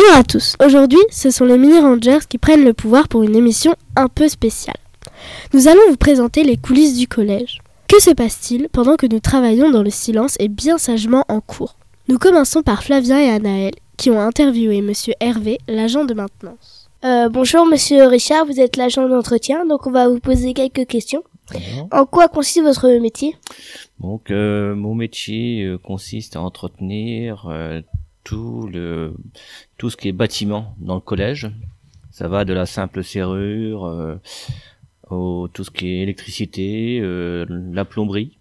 Bonjour à tous. Aujourd'hui, ce sont les mini rangers qui prennent le pouvoir pour une émission un peu spéciale. Nous allons vous présenter les coulisses du collège. Que se passe-t-il pendant que nous travaillons dans le silence et bien sagement en cours? Nous commençons par Flavien et Anaël qui ont interviewé monsieur Hervé, l'agent de maintenance. Euh, bonjour Monsieur Richard, vous êtes l'agent d'entretien, donc on va vous poser quelques questions. En quoi consiste votre métier? Donc euh, mon métier euh, consiste à entretenir euh, tout le tout ce qui est bâtiment dans le collège. Ça va de la simple serrure euh, au tout ce qui est électricité, euh, la plomberie.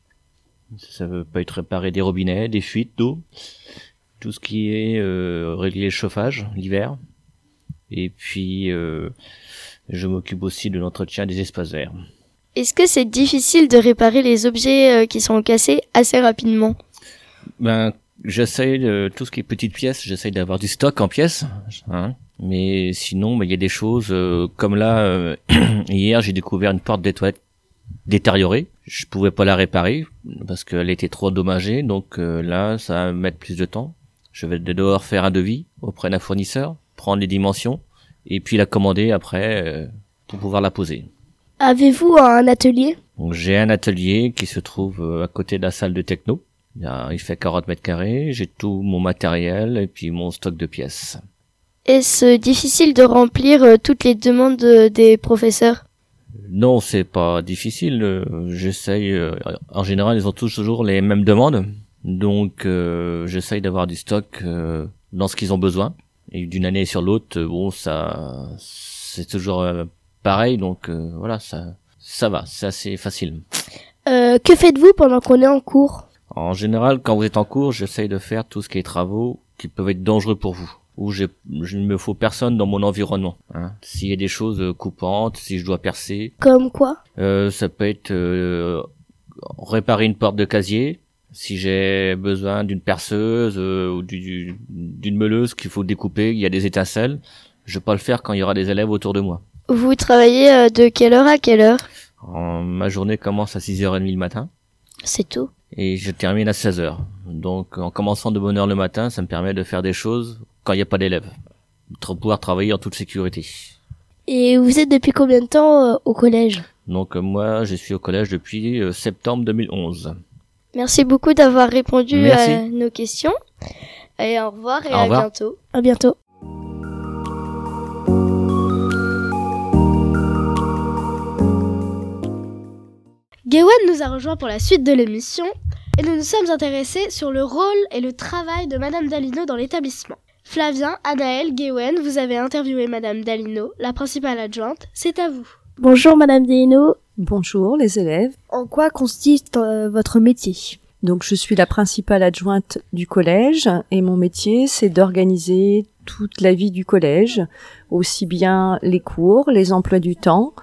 Ça peut être réparer des robinets, des fuites d'eau, tout ce qui est euh, régler le chauffage l'hiver. Et puis je m'occupe aussi de l'entretien des espaces verts. Est-ce que c'est difficile de réparer les objets qui sont cassés assez rapidement? Ben, j'essaye de tout ce qui est petites pièces, j'essaye d'avoir du stock en pièces, hein. Mais sinon, ben, il y a des choses euh, comme là euh, hier, j'ai découvert une porte des toilettes détériorée. Je pouvais pas la réparer parce qu'elle était trop endommagée, donc euh, là, ça va mettre plus de temps. Je vais devoir faire un devis auprès d'un fournisseur, prendre les dimensions et puis la commander après euh, pour pouvoir la poser. Avez-vous un atelier? J'ai un atelier qui se trouve euh, à côté de la salle de techno. Il, y a- il fait 40 mètres carrés, j'ai tout mon matériel et puis mon stock de pièces. Est-ce difficile de remplir euh, toutes les demandes euh, des professeurs? Non, c'est pas difficile. euh, J'essaye. En général, ils ont toujours les mêmes demandes, donc euh, j'essaye d'avoir du stock euh, dans ce qu'ils ont besoin. Et d'une année sur l'autre, bon, ça, c'est toujours euh, pareil, donc euh, voilà, ça, ça va, c'est assez facile. Euh, Que faites-vous pendant qu'on est en cours? En général, quand vous êtes en cours, j'essaye de faire tout ce qui est travaux qui peuvent être dangereux pour vous. Où je ne me faut personne dans mon environnement. hein. S'il y a des choses euh, coupantes, si je dois percer, Comme quoi? Euh, ça peut être euh, réparer une porte de casier. Si j'ai besoin d'une perceuse euh, ou du- du- d'une meuleuse qu'il faut découper, il y a des étincelles, je peux pas le faire quand il y aura des élèves autour de moi. Vous travaillez euh, de quelle heure à quelle heure? En- ma journée commence à 6h30 le matin. C'est tout? Et je termine à 16 heures. Donc en commençant de bonne heure le matin, ça me permet de faire des choses quand il n'y a pas d'élèves. De pouvoir travailler en toute sécurité. Et vous êtes depuis combien de temps euh, au collège? Donc euh, moi, je suis au collège depuis euh, septembre 2011. Merci beaucoup d'avoir répondu Merci. à nos questions. Et au revoir et Au à bientôt. À bientôt. Gawain nous a rejoint pour la suite de l'émission et nous nous sommes intéressés sur le rôle et le travail de Madame Dalino dans l'établissement. Flavien, Anaël, Gawain, vous avez interviewé Madame Dalino, la principale adjointe. C'est à vous. Bonjour Madame Dino. Bonjour les élèves. En quoi consiste euh, votre métier? Donc je suis la principale adjointe du collège et mon métier c'est d'organiser toute la vie du collège, aussi bien les cours, les emplois du temps,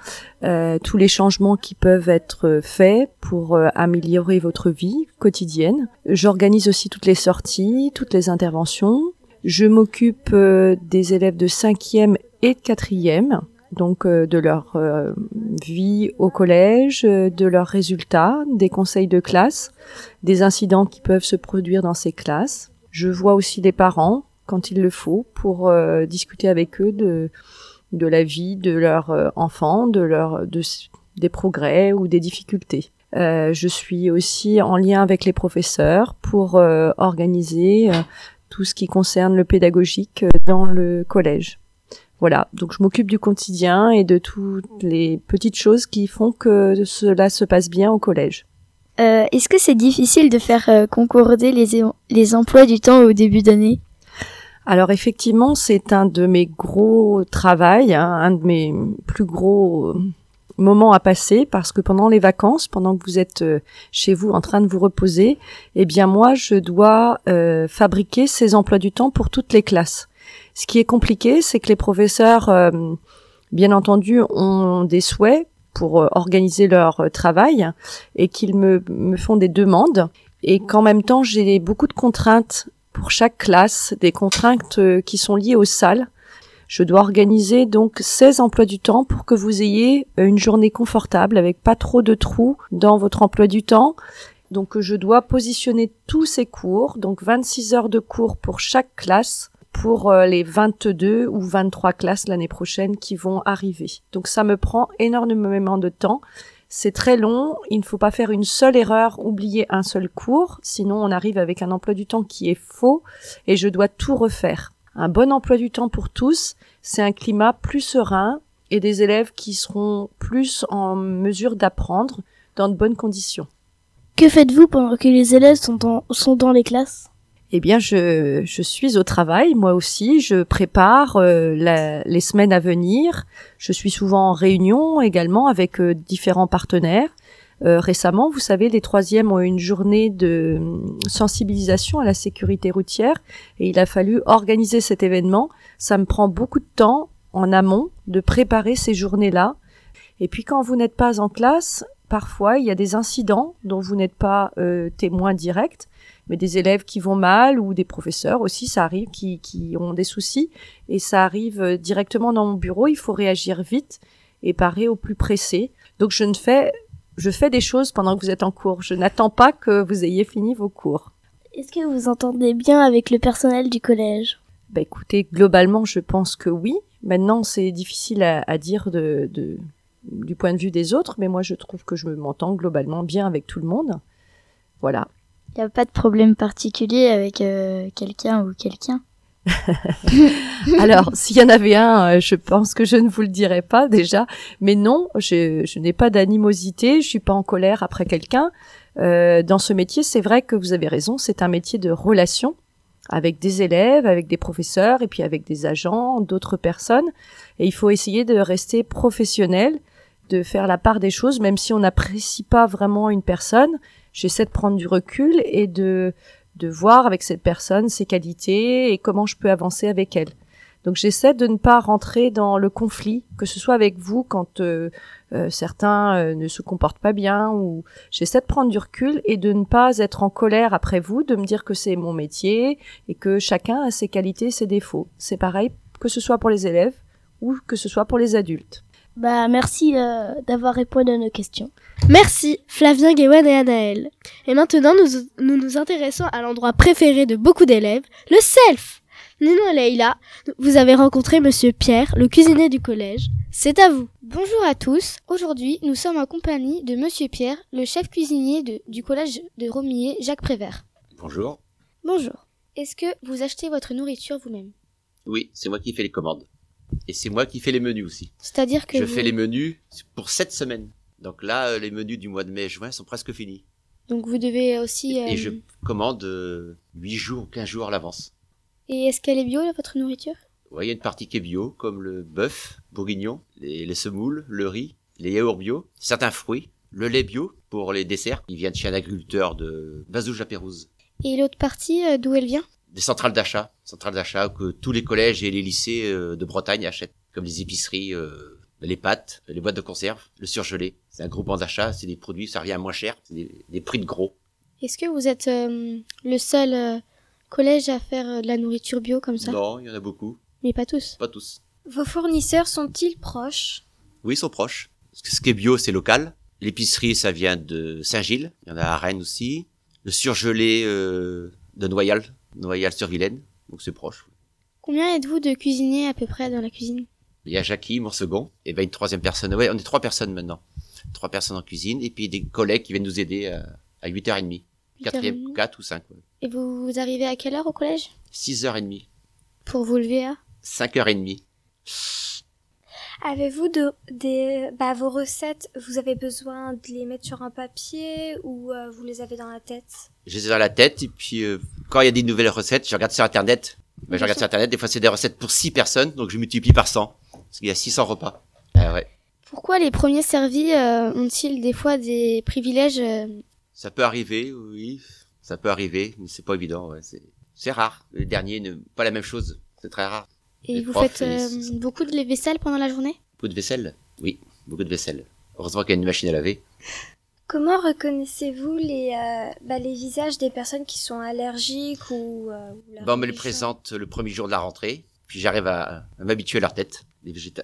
euh, tous les changements qui peuvent être faits pour euh, améliorer votre vie quotidienne. J'organise aussi toutes les sorties, toutes les interventions. Je m'occupe euh, des élèves de cinquième et de quatrième, donc euh, de leur euh, vie au collège, euh, de leurs résultats, des conseils de classe, des incidents qui peuvent se produire dans ces classes. Je vois aussi les parents quand il le faut pour discuter avec eux de de la vie de leur enfant, de leur de des progrès ou des difficultés. Je suis aussi en lien avec les professeurs pour organiser tout ce qui concerne le pédagogique dans le collège. Voilà, donc je m'occupe du quotidien et de toutes les petites choses qui font que cela se passe bien au collège. Euh, Est-ce que c'est difficile de faire euh, concorder les, emplois du temps au début d'année? Alors effectivement, c'est un de mes gros travails, hein, un de mes plus gros euh, moments à passer parce que pendant les vacances, pendant que vous êtes euh, chez vous en train de vous reposer, eh bien moi je dois euh, fabriquer ces emplois du temps pour toutes les classes. Ce qui est compliqué, c'est que les professeurs euh, bien entendu, ont des souhaits pour euh, organiser leur euh, travail et qu'ils me, me font des demandes et qu'en même temps j'ai beaucoup de contraintes pour chaque classe, des contraintes qui sont liées aux salles. Je dois organiser donc 16 emplois du temps pour que vous ayez une journée confortable avec pas trop de trous dans votre emploi du temps. Donc je dois positionner tous ces cours, donc 26 heures de cours pour chaque classe pour euh, les 22 ou 23 classes l'année prochaine qui vont arriver. Donc ça me prend énormément de temps. C'est très long, il ne faut pas faire une seule erreur, oublier un seul cours, sinon on arrive avec un emploi du temps qui est faux et je dois tout refaire. Un bon emploi du temps pour tous, c'est un climat plus serein et des élèves qui seront plus en mesure d'apprendre dans de bonnes conditions. Que faites-vous pendant que les élèves sont dans, sont dans les classes? Eh bien, je, suis au travail, moi aussi. Je prépare euh, les semaines à venir. Je suis souvent en réunion également avec euh, différents partenaires. Euh, récemment, vous savez, les troisièmes ont eu une journée de hum, sensibilisation à la sécurité routière et il a fallu organiser cet événement. Ça me prend beaucoup de temps en amont de préparer ces journées-là. Et puis quand vous n'êtes pas en classe, parfois il y a des incidents dont vous n'êtes pas témoin direct mais des élèves qui vont mal ou des professeurs aussi, ça arrive, qui, qui ont des soucis et ça arrive euh, directement dans mon bureau. Il faut réagir vite et parer au plus pressé. Donc je ne fais, je fais des choses pendant que vous êtes en cours. Je n'attends pas que vous ayez fini vos cours. Est-ce que vous entendez bien avec le personnel du collège? Bah écoutez, globalement, je pense que oui. Maintenant, c'est difficile à, à dire de, de, du point de vue des autres, mais moi, je trouve que je m'entends globalement bien avec tout le monde. Voilà. Il n'y a pas de problème particulier avec euh, quelqu'un ou quelqu'un. Alors, s'il y en avait un, euh, je pense que je ne vous le dirais pas déjà. Mais non, je, n'ai pas d'animosité, je suis pas en colère après quelqu'un. Euh, dans ce métier, c'est vrai que vous avez raison, c'est un métier de relation avec des élèves, avec des professeurs et puis avec des agents, d'autres personnes. Et il faut essayer de rester professionnel, de faire la part des choses, même si on n'apprécie pas vraiment une personne. J'essaie de prendre du recul et de de voir avec cette personne ses qualités et comment je peux avancer avec elle. Donc j'essaie de ne pas rentrer dans le conflit, que ce soit avec vous quand euh, euh, certains euh, ne se comportent pas bien, ou j'essaie de prendre du recul et de ne pas être en colère après vous, de me dire que c'est mon métier et que chacun a ses qualités, ses défauts. C'est pareil que ce soit pour les élèves ou que ce soit pour les adultes. Bah merci euh, d'avoir répondu à nos questions. Merci Flavien, Guéwan et Anaël. Et maintenant, nous, nous nous intéressons à l'endroit préféré de beaucoup d'élèves, le self. Nino et Leïla, vous avez rencontré Monsieur Pierre, le cuisinier du collège. C'est à vous. Bonjour à tous. Aujourd'hui, nous sommes en compagnie de Monsieur Pierre, le chef cuisinier de- du collège de Romillet, Jacques Prévert. Bonjour. Bonjour. Est-ce que vous achetez votre nourriture vous-même? Oui, c'est moi qui fais les commandes. Et c'est moi qui fais les menus aussi. C'est-à-dire que Je vous... fais les menus pour cette semaine. Donc là, euh, les menus du mois de mai-juin sont presque finis. Donc vous devez aussi... euh, Et je commande euh, 8 jours, 15 jours à l'avance. Et est-ce qu'elle est bio, votre nourriture? Ouais, il y a une partie qui est bio, comme le bœuf bourguignon, les, les semoules, le riz, les yaourts bio, certains fruits, le lait bio pour les desserts. Ils viennent chez un agriculteur de Bazouge-la-Pérouse. Et l'autre partie, euh, d'où elle vient? Des centrales d'achat, centrales d'achat que tous les collèges et les lycées euh, de Bretagne achètent, comme les épiceries, euh, les pâtes, les boîtes de conserve, le surgelé. C'est un groupement d'achat, c'est des produits, ça revient moins cher, c'est des, des prix de gros. Est-ce que vous êtes euh, le seul euh, collège à faire de la nourriture bio comme ça? Non, il y en a beaucoup, Mais pas tous? pas tous. Vos fournisseurs sont-ils proches? Oui, ils sont proches. Ce qui est bio, c'est local. L'épicerie, ça vient de Saint-Gilles. Il y en a à Rennes aussi. Le surgelé euh, de Noyal, Noyal-sur-Vilaine. Donc c'est proche. Combien êtes-vous de cuisiniers à peu près dans la cuisine? Il y a Jackie, mon second. Et ben une troisième personne. Ouais, on est trois personnes maintenant. Trois personnes en cuisine. Et puis des collègues qui viennent nous aider à, à 8h30. 4 8h30. 4 ou 5. Ouais. Et vous, vous arrivez à quelle heure au collège? 6h30. Pour vous lever à 5h30. Avez-vous de, des, bah, vos recettes, vous avez besoin de les mettre sur un papier ou euh, vous les avez dans la tête? Je les ai dans la tête. Et puis euh, quand il y a des nouvelles recettes, je regarde sur Internet. Ben, je regarde sur Internet. Des fois, c'est des recettes pour 6 personnes. Donc je multiplie par 100. Parce qu'il y a 600 repas. Ah ouais. Pourquoi les premiers servis euh, ont-ils des fois des privilèges euh, Ça peut arriver, oui. Ça peut arriver, mais c'est pas évident. Ouais. C'est, c'est rare. Les derniers, ne, pas la même chose. C'est très rare. Et Les vous profs, faites euh, beaucoup de vaisselle pendant la journée? Beaucoup de vaisselle? Oui, beaucoup de vaisselle. Heureusement qu'il y a une machine à laver. Comment reconnaissez-vous les, euh, bah, les visages des personnes qui sont allergiques ou... euh, ou on me les religion? présente le premier jour de la rentrée, puis j'arrive à, à m'habituer à leur tête.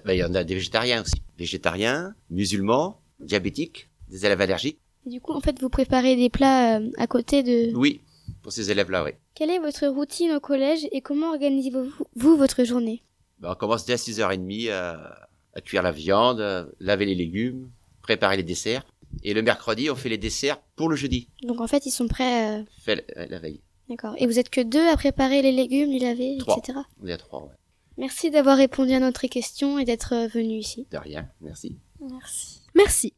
Bah, il y en a des végétariens aussi. Végétariens, musulmans, diabétiques, des élèves allergiques. Et du coup, en fait, vous préparez des plats euh, à côté de... Oui, pour ces élèves-là, oui. Quelle est votre routine au collège et comment organisez-vous vous, votre journée? Bah, on commence dès à 6h30 à, à cuire la viande, laver les légumes, préparer les desserts. Et le mercredi, on fait les desserts pour le jeudi. Donc en fait, ils sont prêts... euh, Fait la, la veille. D'accord. Et vous êtes que deux à préparer les légumes, les laver, Trois. etc. On est à trois, ouais. Merci d'avoir répondu à notre question et d'être euh, venu ici. De rien, merci. Merci. Merci.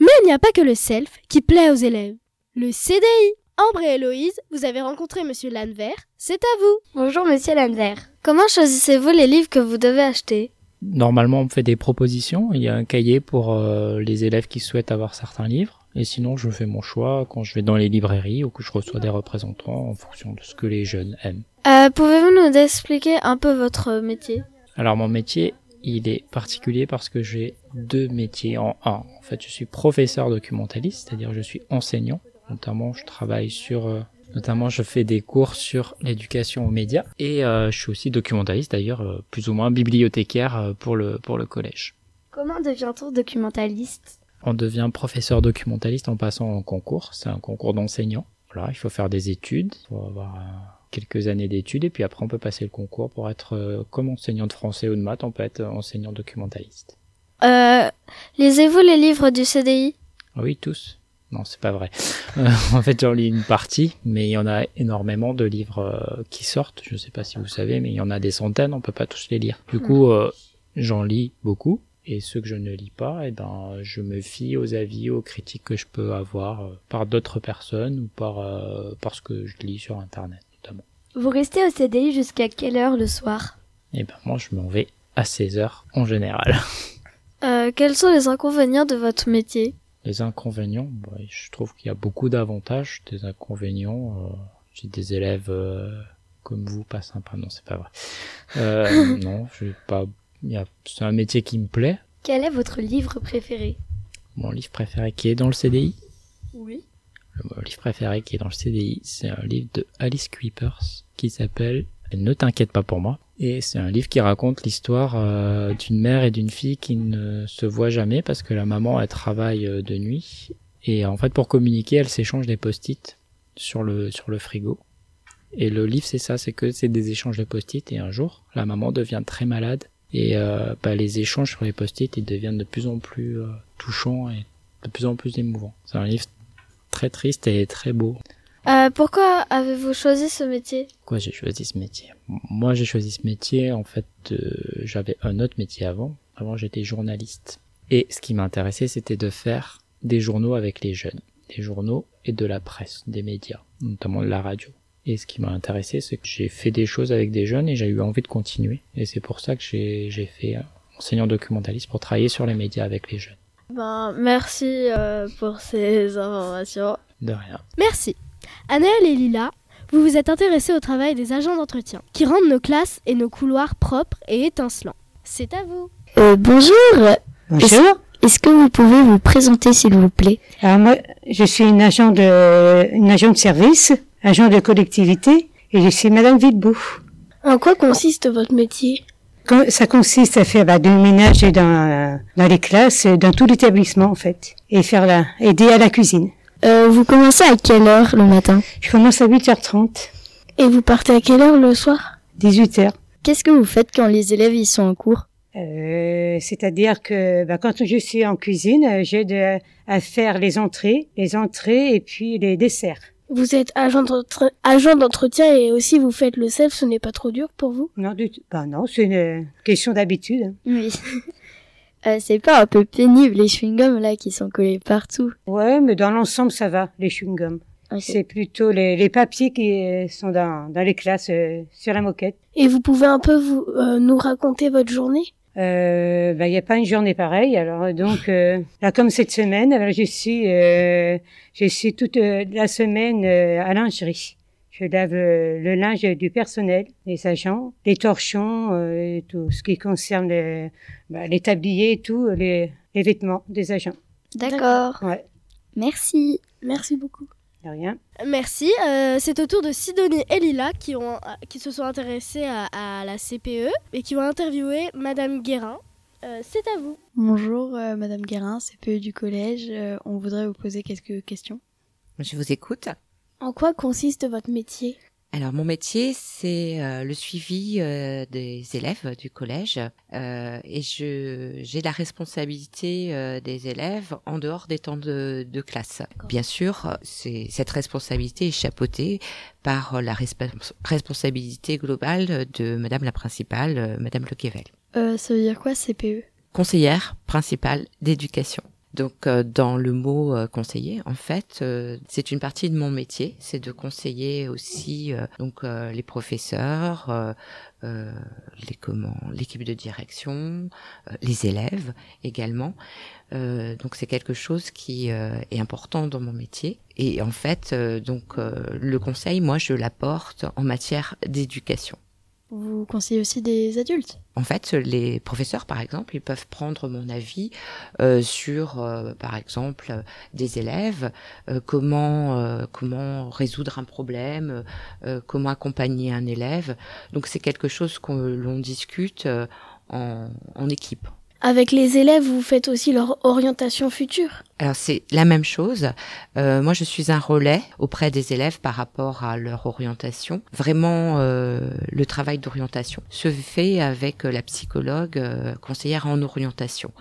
Mais il n'y a pas que le self qui plaît aux élèves. Le CDI. Ambre et Héloïse, vous avez rencontré Monsieur Lanvert, c'est à vous. Bonjour Monsieur Lanvert. Comment choisissez-vous les livres que vous devez acheter? Normalement, on me fait des propositions. Il y a un cahier pour euh, les élèves qui souhaitent avoir certains livres. Et sinon, je fais mon choix quand je vais dans les librairies ou que je reçois des représentants en fonction de ce que les jeunes aiment. Euh, Pouvez-vous nous expliquer un peu votre métier? Alors, mon métier, il est particulier parce que j'ai deux métiers en un. En fait, je suis professeur documentaliste, c'est-à-dire je suis enseignant. Notamment, je travaille sur... Notamment, je fais des cours sur l'éducation aux médias et euh, je suis aussi documentaliste, d'ailleurs, euh, plus ou moins bibliothécaire euh, pour le pour le collège. Comment devient-on documentaliste? On devient professeur documentaliste en passant un concours. C'est un concours d'enseignant. Voilà, il faut faire des études, il faut avoir quelques années d'études et puis après on peut passer le concours pour être comme enseignant de français ou de maths, on peut être enseignant documentaliste. euh, Lisez-vous les livres du CDI Oui, tous. Non, c'est pas vrai. Euh, en fait, j'en lis une partie, mais il y en a énormément de livres euh, qui sortent. Je sais pas si vous savez, mais il y en a des centaines, on peut pas tous les lire. Du coup, euh, j'en lis beaucoup, et ceux que je ne lis pas, eh ben, je me fie aux avis, aux critiques que je peux avoir par d'autres personnes ou par parce que je lis sur Internet, notamment. Vous restez au CDI jusqu'à quelle heure le soir? Et ben, moi, je m'en vais à 16 heures en général. Quels sont les inconvénients de votre métier? Les inconvénients, bah, je trouve qu'il y a beaucoup d'avantages. Des inconvénients, euh, j'ai des élèves euh, comme vous, pas sympas. Non, c'est pas vrai. Euh, non, pas. C'est un métier qui me plaît. Quel est votre livre préféré? Mon livre préféré qui est dans le CDI. Oui. Mon livre préféré qui est dans le CDI, c'est un livre de Alice Creepers qui s'appelle Ne t'inquiète pas pour moi. Et c'est un livre qui raconte l'histoire euh, d'une mère et d'une fille qui ne se voient jamais parce que la maman elle travaille euh, de nuit et en fait pour communiquer elle s'échange des post-it sur le sur le frigo. Et le livre c'est ça, c'est que c'est des échanges de post-it et un jour la maman devient très malade et euh, bah, les échanges sur les post-it ils deviennent de plus en plus touchants et de plus en plus émouvants. C'est un livre très triste et très beau. Euh, Pourquoi avez-vous choisi ce métier? Pourquoi j'ai choisi ce métier? Moi, j'ai choisi ce métier, en fait, euh, j'avais un autre métier avant. Avant, j'étais journaliste. Et ce qui m'intéressait, c'était de faire des journaux avec les jeunes. Des journaux et de la presse, des médias, notamment de la radio. Et ce qui m'a intéressé, c'est que j'ai fait des choses avec des jeunes et j'ai eu envie de continuer. Et c'est pour ça que j'ai fait euh, enseignant documentaliste pour travailler sur les médias avec les jeunes. Ben, merci euh, pour ces informations. De rien. Merci. Anaël et Lila, vous vous êtes intéressés au travail des agents d'entretien, qui rendent nos classes et nos couloirs propres et étincelants. C'est à vous. Euh, bonjour. Bonjour. Est-ce- que vous pouvez vous présenter, s'il vous plaît? Alors moi, je suis une agent de, une agent de service, agent de collectivité, et je suis Madame Villebout. En quoi consiste votre métier? Ça consiste à faire bah, du ménage dans, dans les classes, dans tout l'établissement en fait, et faire la, aider à la cuisine. Euh, Vous commencez à quelle heure le matin Je commence à 8h30. Et vous partez à quelle heure le soir 18h. Qu'est-ce que vous faites quand les élèves y sont en cours Euh, C'est-à-dire que bah, quand je suis en cuisine, euh, j'aide à, faire les entrées, les entrées et puis les desserts. Vous êtes agent d'entre- agent d'entretien et aussi vous faites le self, ce n'est pas trop dur pour vous Non, du tout. Bah non, c'est une question d'habitude. Oui. Euh, c'est pas un peu pénible les chewing-gums là qui sont collés partout Ouais, mais dans l'ensemble, ça va, les chewing-gums. C'est plutôt les, les papiers qui euh, sont dans, dans les classes euh, sur la moquette. Et vous pouvez un peu vous euh, nous raconter votre journée? Euh, bah, il n'y a pas une journée pareille. Alors euh, donc euh, là, comme cette semaine, alors je suis, euh, je suis toute euh, la semaine euh, à lingerie. Je lave le, linge du personnel, les agents, les torchons, euh, tout ce qui concerne les, bah, les tabliers, tout, les, les vêtements des agents. D'accord. Ouais. Merci. Merci beaucoup. De rien. Merci. Euh, c'est au tour de Sidonie et Lila qui, ont, qui se sont intéressés à, à la CPE et qui vont interviewer Madame Guérin. Euh, c'est à vous. Bonjour euh, Madame Guérin, CPE du collège. Euh, on voudrait vous poser quelques questions. Je vous écoute. En quoi consiste votre métier? Alors mon métier, c'est euh, le suivi euh, des élèves du collège euh, et je j'ai la responsabilité des élèves en dehors des temps de, de classe. Bien sûr, c'est cette responsabilité est chapeautée par la resp- responsabilité globale de Madame la principale, Madame Lequevel. Euh, ça veut dire quoi CPE conseillère principale d'éducation. Donc euh, dans le mot euh, conseiller, en fait, euh, c'est une partie de mon métier, c'est de conseiller aussi donc les professeurs, les l'équipe de direction, les élèves également. Donc c'est quelque chose qui est important dans mon métier. Et en fait, donc le conseil, moi, je l'apporte en matière d'éducation. Vous conseillez aussi des adultes En fait, les professeurs, par exemple, ils peuvent prendre mon avis euh, sur, euh, par exemple, des élèves, euh, comment comment résoudre un problème, comment accompagner un élève. Donc c'est quelque chose que l'on discute en équipe. Avec les élèves, vous faites aussi leur orientation future Alors c'est la même chose. Euh, moi, je suis un relais auprès des élèves par rapport à leur orientation. Vraiment, euh, le travail d'orientation se fait avec la psychologue euh, conseillère en orientation.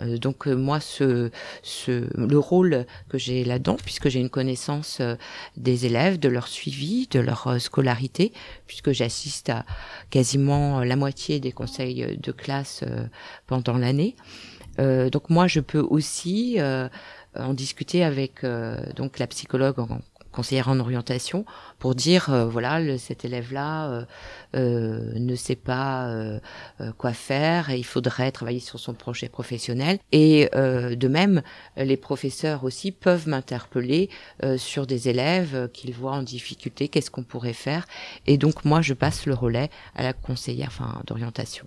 Euh, donc euh, moi, ce, ce, le rôle que j'ai là-dedans, puisque j'ai une connaissance euh, des élèves, de leur suivi, de leur scolarité, puisque j'assiste à quasiment la moitié des conseils de classe pendant l'année. Donc moi, je peux aussi en discuter avec euh, donc la psychologue en conseillère en orientation pour dire euh, voilà le, cet élève là ne sait pas euh, euh, quoi faire et il faudrait travailler sur son projet professionnel. Et euh, de même les professeurs aussi peuvent m'interpeller euh, sur des élèves euh, qu'ils voient en difficulté qu'est-ce qu'on pourrait faire. Et donc moi je passe le relais à la conseillère enfin d'orientation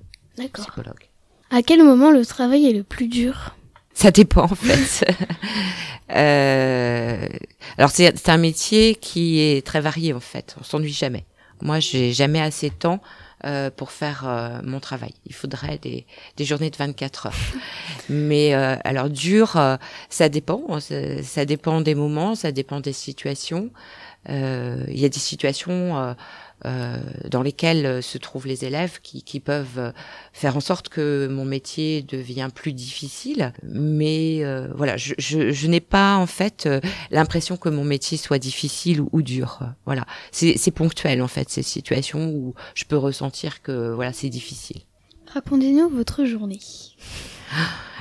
psychologue. À quel moment le travail est le plus dur? Ça dépend en fait. euh, alors c'est un métier qui est très varié en fait. On s'ennuie jamais. Moi, j'ai jamais assez de temps euh, pour faire euh, mon travail. Il faudrait des, des journées de 24 heures. Mais euh, alors dur, euh, ça dépend. Ça, ça dépend des moments, ça dépend des situations. Euh, Il y a des situations dans lesquelles euh, se trouvent les élèves qui, qui peuvent euh, faire en sorte que mon métier devient plus difficile. Mais euh, voilà, je, je, je n'ai pas en fait euh, l'impression que mon métier soit difficile ou, ou dur. Voilà, c'est c'est ponctuel en fait ces situations où je peux ressentir que voilà c'est difficile. Racontez-nous votre journée.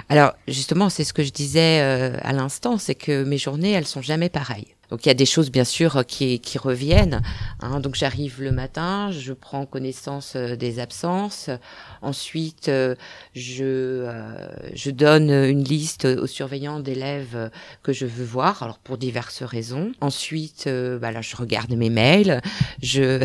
Alors justement, c'est ce que je disais euh, à l'instant, c'est que mes journées, elles sont jamais pareilles. Donc il y a des choses bien sûr qui, qui reviennent. Hein. Donc j'arrive le matin, je prends connaissance euh, des absences. Ensuite, euh, je, euh, je donne une liste aux surveillants d'élèves euh, que je veux voir, alors pour diverses raisons. Ensuite, euh, bah là, je regarde mes mails. Je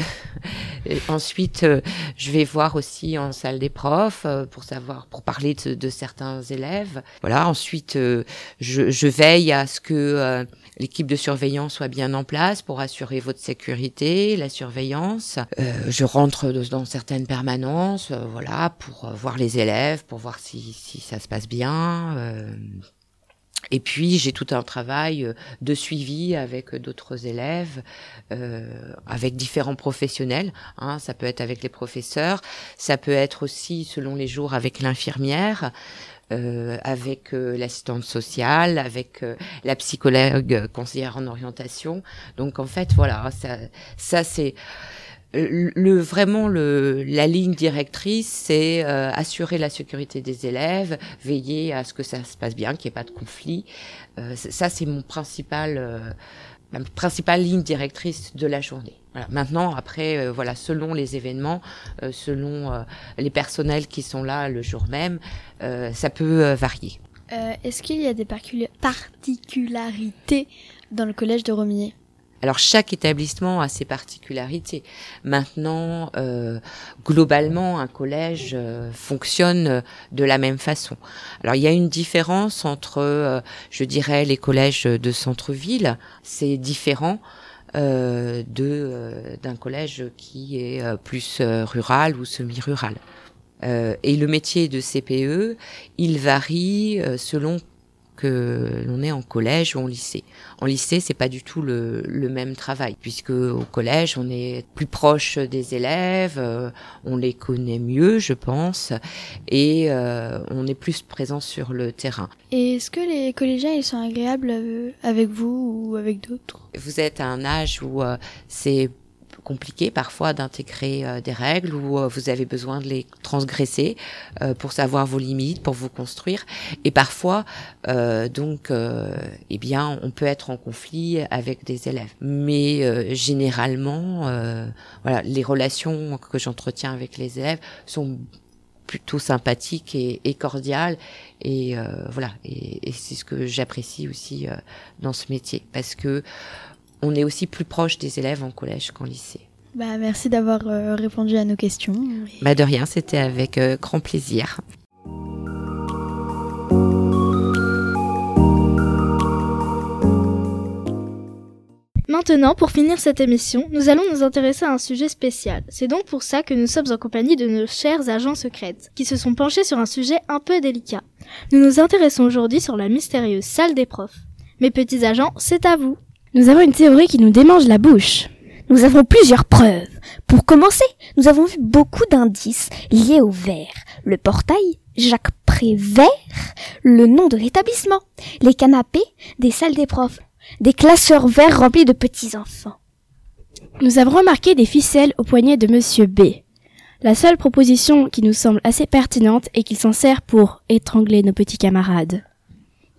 ensuite, euh, je vais voir aussi en salle des profs euh, pour savoir, pour parler de, certains élèves. Voilà. Ensuite, euh, je, je veille à ce que euh, l'équipe de surveillance soit bien en place pour assurer votre sécurité, la surveillance. Euh, je rentre dans certaines permanences, euh, voilà, pour euh, voir les élèves, pour voir si, si ça se passe bien. euh. Et puis j'ai tout un travail euh, de suivi avec d'autres élèves, euh, avec différents professionnels. Hein, ça peut être avec les professeurs, ça peut être aussi selon les jours avec l'infirmière. Euh, avec euh, l'assistante sociale, avec euh, la psychologue euh, conseillère en orientation. Donc en fait, voilà, ça, ça c'est le, vraiment le, la ligne directrice, c'est euh, assurer la sécurité des élèves, veiller à ce que ça se passe bien, qu'il n'y ait pas de conflit. Euh, ça, c'est mon principal, ma principale ligne directrice de la journée. Maintenant, après, euh, voilà, selon les événements, euh, selon euh, les personnels qui sont là le jour même, ça peut varier. Est-ce qu'il y a des particularités dans le collège de Romilly? Alors chaque établissement a ses particularités. Maintenant, euh, globalement, un collège euh, fonctionne de la même façon. Alors il y a une différence entre, euh, je dirais, les collèges de centre-ville. C'est différent euh, de d'un collège qui est plus rural ou semi-rural. et le métier de CPE, il varie selon que l'on est en collège ou en lycée. En lycée, c'est pas du tout le, le, même travail, puisque au collège, on est plus proche des élèves, euh, on les connaît mieux, je pense, et euh, on est plus présent sur le terrain. Et est-ce que les collégiens, ils sont agréables euh, avec vous ou avec d'autres? Vous êtes à un âge où c'est compliqué parfois d'intégrer euh, des règles où euh, vous avez besoin de les transgresser euh, pour savoir vos limites, pour vous construire. Et parfois, donc, eh bien, on peut être en conflit avec des élèves. Mais généralement, voilà, les relations que j'entretiens avec les élèves sont plutôt sympathiques et, et cordiales et voilà et, et c'est ce que j'apprécie aussi dans ce métier parce que on est aussi plus proche des élèves en collège qu'en lycée. Bah, merci d'avoir euh, répondu à nos questions. Bah, de rien, c'était avec euh, grand plaisir. Maintenant, pour finir cette émission, nous allons nous intéresser à un sujet spécial. C'est donc pour ça que nous sommes en compagnie de nos chers agents secrètes, qui se sont penchés sur un sujet un peu délicat. Nous nous intéressons aujourd'hui sur la mystérieuse salle des profs. Mes petits agents, c'est à vous. Nous avons une théorie qui nous démange la bouche. Nous avons plusieurs preuves. Pour commencer, nous avons vu beaucoup d'indices liés au verre. Le portail, Jacques Prévert, le nom de l'établissement, les canapés, des salles des des classeurs verts remplis de petits enfants. Nous avons remarqué des ficelles au poignet de monsieur B. La seule proposition qui nous semble assez pertinente est qu'il s'en sert pour étrangler nos petits camarades.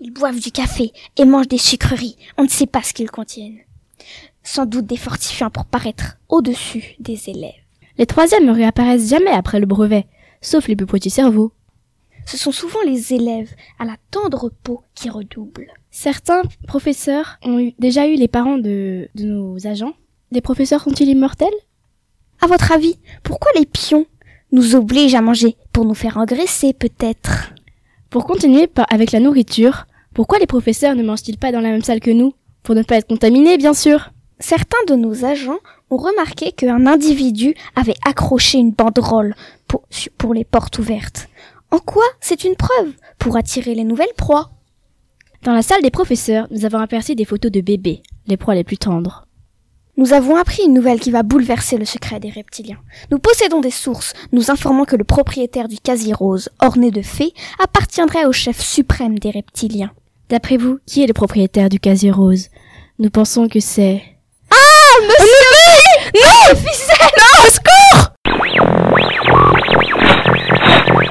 Ils boivent du café et mangent des sucreries. On ne sait pas ce qu'ils contiennent. Sans doute des fortifiants pour paraître au-dessus des élèves. Les troisièmes ne réapparaissent jamais après le brevet, sauf les plus petits cerveaux. Ce sont souvent les élèves à la tendre peau qui redoublent. Certains professeurs ont eu, déjà eu les parents de, de nos agents. Les professeurs sont-ils immortels? À votre avis, pourquoi les pions nous obligent à manger Pour nous faire engraisser, peut-être? Pour continuer avec la nourriture, pourquoi les professeurs ne mangent-ils pas dans la même salle que nous? Pour ne pas être contaminés, bien sûr. Certains de nos agents ont remarqué qu'un individu avait accroché une banderole pour, pour les portes ouvertes. En quoi c'est une preuve? Pour attirer les nouvelles proies. Dans la salle des professeurs, nous avons aperçu des photos de bébés, les proies les plus tendres. Nous avons appris une nouvelle qui va bouleverser le secret des reptiliens. Nous possédons des sources nous informant que le propriétaire du Casier Rose, orné de fées, appartiendrait au chef suprême des reptiliens. D'après vous, qui est le propriétaire du Casier Rose? Nous pensons que c'est... Ah Monsieur, Non, Ficelle Non, au secours